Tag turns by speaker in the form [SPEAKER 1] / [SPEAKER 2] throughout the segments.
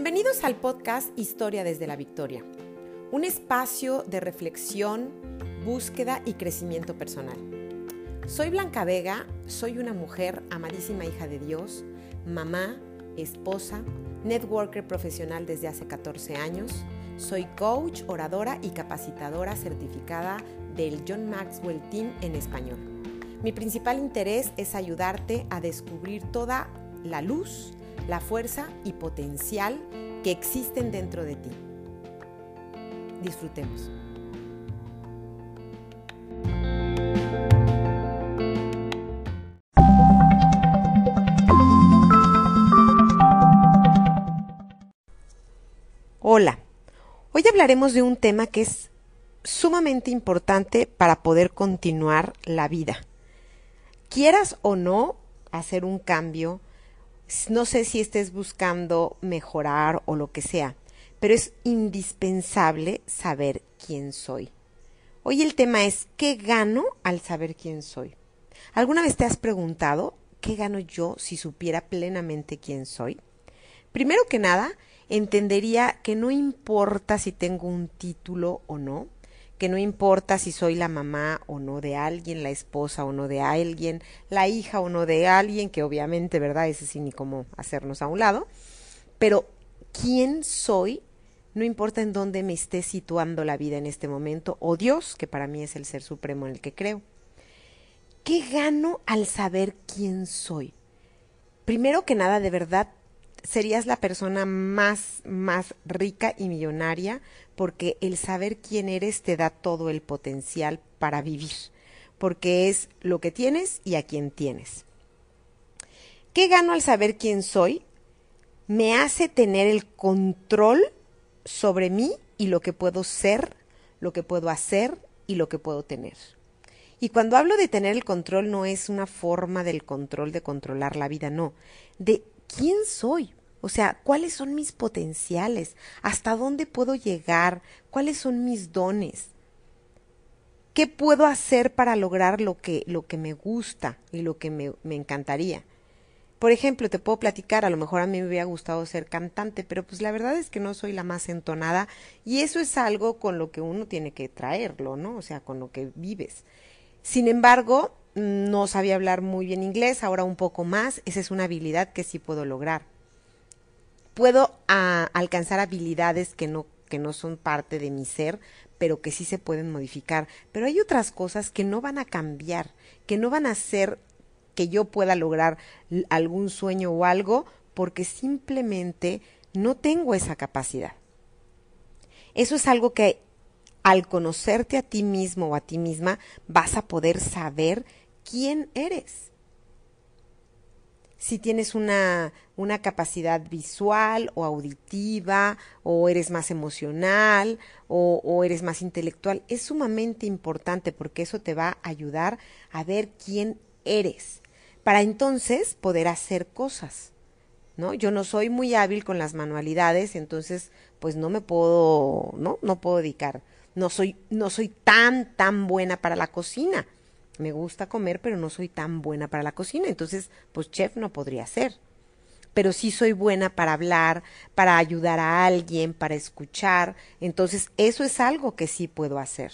[SPEAKER 1] Bienvenidos al podcast Historia desde la Victoria, un espacio de reflexión, búsqueda y crecimiento personal. Soy Blanca Vega, soy una mujer amadísima hija de Dios, mamá, esposa, networker profesional desde hace 14 años, soy coach, oradora y capacitadora certificada del John Maxwell Team en español. Mi principal interés es ayudarte a descubrir toda la luz, la fuerza y potencial que existen dentro de ti. Disfrutemos. Hola, hoy hablaremos de un tema que es sumamente importante para poder continuar la vida. Quieras o no hacer un cambio, no sé si estés buscando mejorar o lo que sea, pero es indispensable saber quién soy. Hoy el tema es ¿qué gano al saber quién soy? ¿Alguna vez te has preguntado qué gano yo si supiera plenamente quién soy? Primero que nada, entendería que no importa si tengo un título o no, que no importa si soy la mamá o no de alguien, la esposa o no de alguien, la hija o no de alguien, que obviamente, ¿verdad? Ese sí ni cómo hacernos a un lado, pero quién soy, no importa en dónde me esté situando la vida en este momento, o Dios, que para mí es el ser supremo en el que creo. ¿Qué gano al saber quién soy? Primero que nada, de verdad, serías la persona más, más rica y millonaria porque el saber quién eres te da todo el potencial para vivir, porque es lo que tienes y a quién tienes. ¿Qué gano al saber quién soy? Me hace tener el control sobre mí y lo que puedo ser, lo que puedo hacer y lo que puedo tener. Y cuando hablo de tener el control no es una forma del control de controlar la vida, no, de quién soy. O sea, ¿cuáles son mis potenciales? ¿Hasta dónde puedo llegar? ¿Cuáles son mis dones? ¿Qué puedo hacer para lograr lo que, lo que me gusta y lo que me, me encantaría? Por ejemplo, te puedo platicar, a lo mejor a mí me hubiera gustado ser cantante, pero pues la verdad es que no soy la más entonada y eso es algo con lo que uno tiene que traerlo, ¿no? O sea, con lo que vives. Sin embargo, no sabía hablar muy bien inglés, ahora un poco más, esa es una habilidad que sí puedo lograr puedo ah, alcanzar habilidades que no, que no son parte de mi ser, pero que sí se pueden modificar. Pero hay otras cosas que no van a cambiar, que no van a hacer que yo pueda lograr algún sueño o algo, porque simplemente no tengo esa capacidad. Eso es algo que al conocerte a ti mismo o a ti misma vas a poder saber quién eres si tienes una, una capacidad visual o auditiva, o eres más emocional, o, o eres más intelectual, es sumamente importante porque eso te va a ayudar a ver quién eres, para entonces poder hacer cosas. ¿No? Yo no soy muy hábil con las manualidades, entonces pues no me puedo, no, no puedo dedicar. No soy, no soy tan, tan buena para la cocina me gusta comer, pero no soy tan buena para la cocina, entonces, pues chef no podría ser. Pero sí soy buena para hablar, para ayudar a alguien, para escuchar, entonces eso es algo que sí puedo hacer.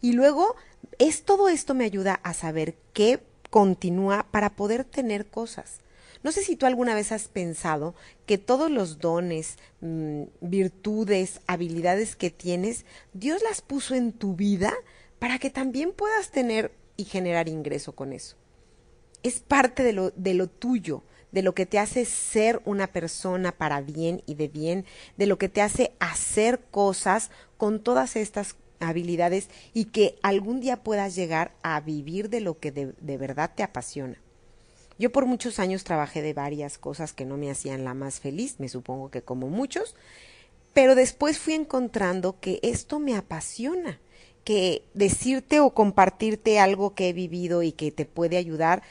[SPEAKER 1] Y luego, es todo esto me ayuda a saber qué continúa para poder tener cosas. No sé si tú alguna vez has pensado que todos los dones, mm, virtudes, habilidades que tienes, Dios las puso en tu vida para que también puedas tener y generar ingreso con eso. Es parte de lo, de lo tuyo, de lo que te hace ser una persona para bien y de bien, de lo que te hace hacer cosas con todas estas habilidades y que algún día puedas llegar a vivir de lo que de, de verdad te apasiona. Yo por muchos años trabajé de varias cosas que no me hacían la más feliz, me supongo que como muchos, pero después fui encontrando que esto me apasiona que decirte o compartirte algo que he vivido y que te puede ayudar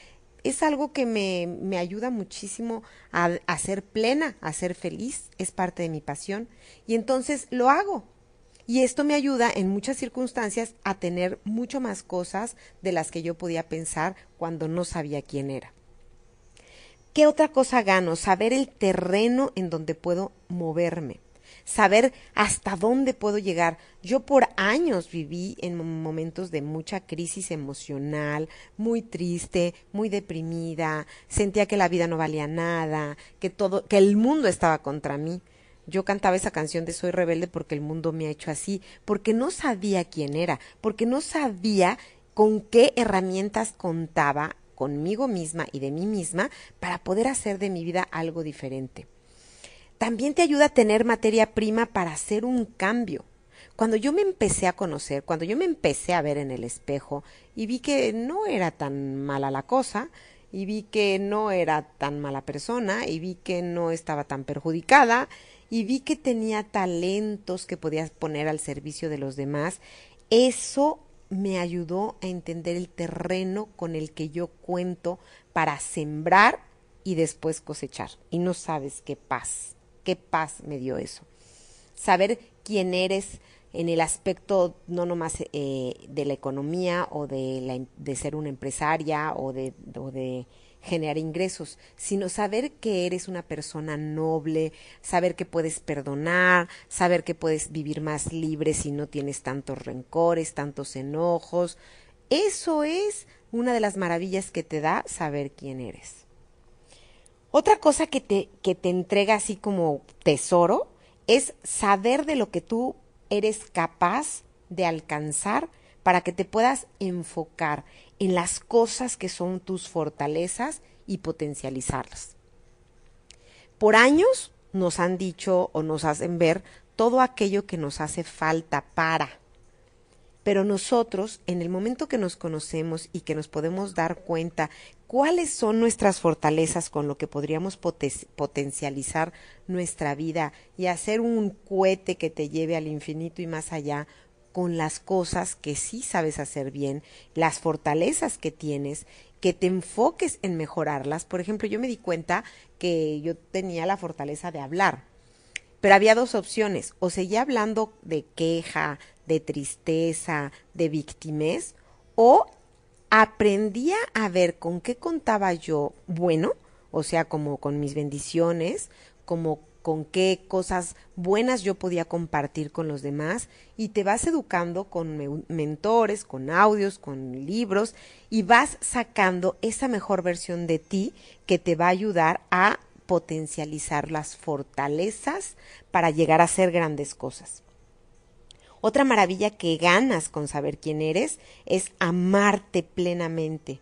[SPEAKER 1] es algo que me, me ayuda muchísimo a, a, ser plena, a ser feliz, es parte de mi pasión y entonces lo hago. Y esto me ayuda en muchas circunstancias a tener mucho más cosas de las que yo podía pensar cuando no sabía quién era. ¿Qué otra cosa gano? Saber el terreno en donde puedo moverme saber hasta dónde puedo llegar. Yo por años viví en momentos de mucha crisis emocional, muy triste, muy deprimida, sentía que la vida no valía nada, que todo, que el mundo estaba contra mí. Yo cantaba esa canción de Soy rebelde porque el mundo me ha hecho así, porque no sabía quién era, porque no sabía con qué herramientas contaba conmigo misma y de mí misma para poder hacer de mi vida algo diferente también te ayuda a tener materia prima para hacer un cambio. Cuando yo me empecé a conocer, cuando yo me empecé a ver en el espejo y vi que no era tan mala la cosa, y vi que no era tan mala persona, y vi que no estaba tan perjudicada, y vi que tenía talentos que podías poner al servicio de los demás, eso me ayudó a entender el terreno con el que yo cuento para sembrar y después cosechar. Y no sabes qué paz qué paz me dio eso. Saber quién eres en el aspecto no nomás eh, de la economía o de, la, de ser una empresaria o de, o de generar ingresos, sino saber que eres una persona noble, saber que puedes perdonar, saber que puedes vivir más libre si no tienes tantos rencores, tantos enojos. Eso es una de las maravillas que te da saber quién eres. Otra cosa que te, que te entrega así como tesoro es saber de lo que tú eres capaz de alcanzar para que te puedas enfocar en las cosas que son tus fortalezas y potencializarlas. Por años nos han dicho o nos hacen ver todo aquello que nos hace falta para pero nosotros, en el momento que nos conocemos y que nos podemos dar cuenta cuáles son nuestras fortalezas con lo que podríamos potencializar nuestra vida y hacer un cohete que te lleve al infinito y más allá con las cosas que sí sabes hacer bien, las fortalezas que tienes, que te enfoques en mejorarlas. Por ejemplo, yo me di cuenta que yo tenía la fortaleza de hablar, pero había dos opciones, o seguía hablando de queja, de tristeza, de victimez, o aprendía a ver con qué contaba yo bueno, o sea, como con mis bendiciones, como con qué cosas buenas yo podía compartir con los demás y te vas educando con mentores, con audios, con libros y vas sacando esa mejor versión de ti que te va a ayudar a potencializar las fortalezas para llegar a hacer grandes cosas. Otra maravilla que ganas con saber quién eres es amarte plenamente.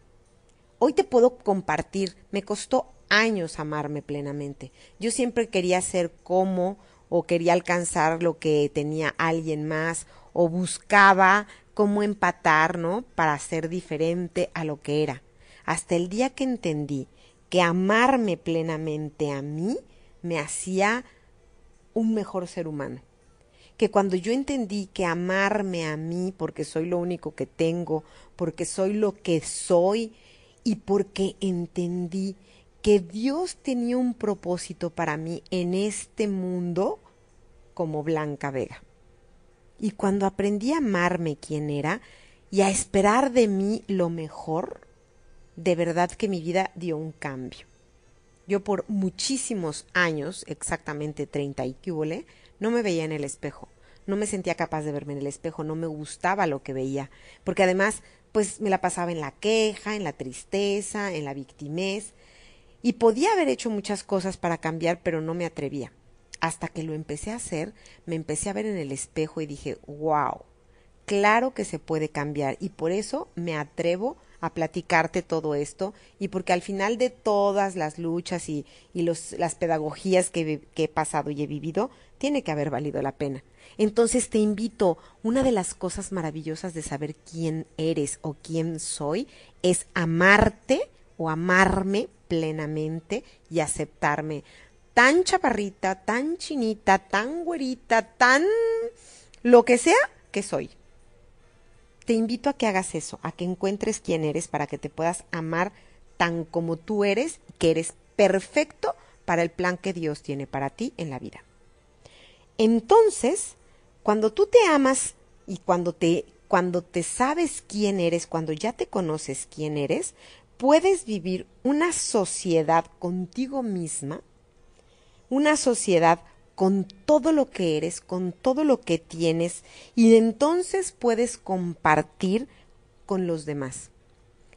[SPEAKER 1] Hoy te puedo compartir, me costó años amarme plenamente. Yo siempre quería ser como o quería alcanzar lo que tenía alguien más o buscaba cómo empatar, ¿no? Para ser diferente a lo que era. Hasta el día que entendí que amarme plenamente a mí me hacía un mejor ser humano que cuando yo entendí que amarme a mí porque soy lo único que tengo, porque soy lo que soy y porque entendí que Dios tenía un propósito para mí en este mundo como Blanca Vega. Y cuando aprendí a amarme quien era y a esperar de mí lo mejor, de verdad que mi vida dio un cambio. Yo por muchísimos años, exactamente 30 y que no me veía en el espejo. No me sentía capaz de verme en el espejo, no me gustaba lo que veía, porque además, pues me la pasaba en la queja, en la tristeza, en la victimez, y podía haber hecho muchas cosas para cambiar, pero no me atrevía. Hasta que lo empecé a hacer, me empecé a ver en el espejo y dije, wow, claro que se puede cambiar, y por eso me atrevo a platicarte todo esto y porque al final de todas las luchas y, y los, las pedagogías que, que he pasado y he vivido, tiene que haber valido la pena. Entonces te invito, una de las cosas maravillosas de saber quién eres o quién soy es amarte o amarme plenamente y aceptarme tan chaparrita, tan chinita, tan güerita, tan lo que sea que soy te invito a que hagas eso, a que encuentres quién eres para que te puedas amar tan como tú eres, que eres perfecto para el plan que Dios tiene para ti en la vida. Entonces, cuando tú te amas y cuando te cuando te sabes quién eres, cuando ya te conoces quién eres, puedes vivir una sociedad contigo misma, una sociedad con todo lo que eres, con todo lo que tienes, y entonces puedes compartir con los demás.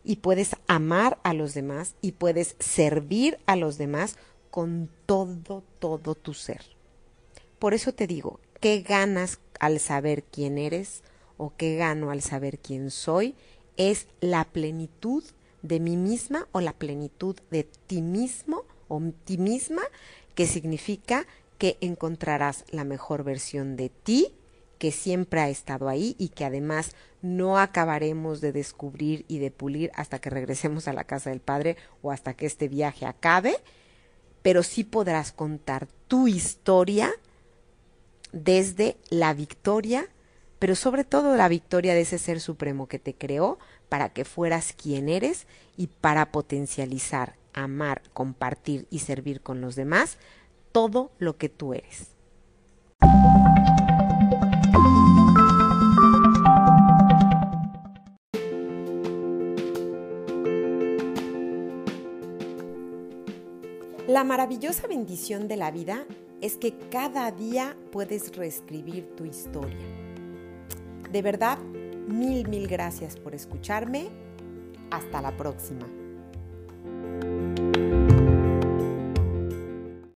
[SPEAKER 1] Y puedes amar a los demás y puedes servir a los demás con todo, todo tu ser. Por eso te digo, ¿qué ganas al saber quién eres o qué gano al saber quién soy? Es la plenitud de mí misma o la plenitud de ti mismo o ti misma, que significa que encontrarás la mejor versión de ti que siempre ha estado ahí y que además no acabaremos de descubrir y de pulir hasta que regresemos a la casa del Padre o hasta que este viaje acabe, pero sí podrás contar tu historia desde la victoria, pero sobre todo la victoria de ese ser supremo que te creó para que fueras quien eres y para potencializar, amar, compartir y servir con los demás todo lo que tú eres. La maravillosa bendición de la vida es que cada día puedes reescribir tu historia. De verdad, mil, mil gracias por escucharme. Hasta la próxima.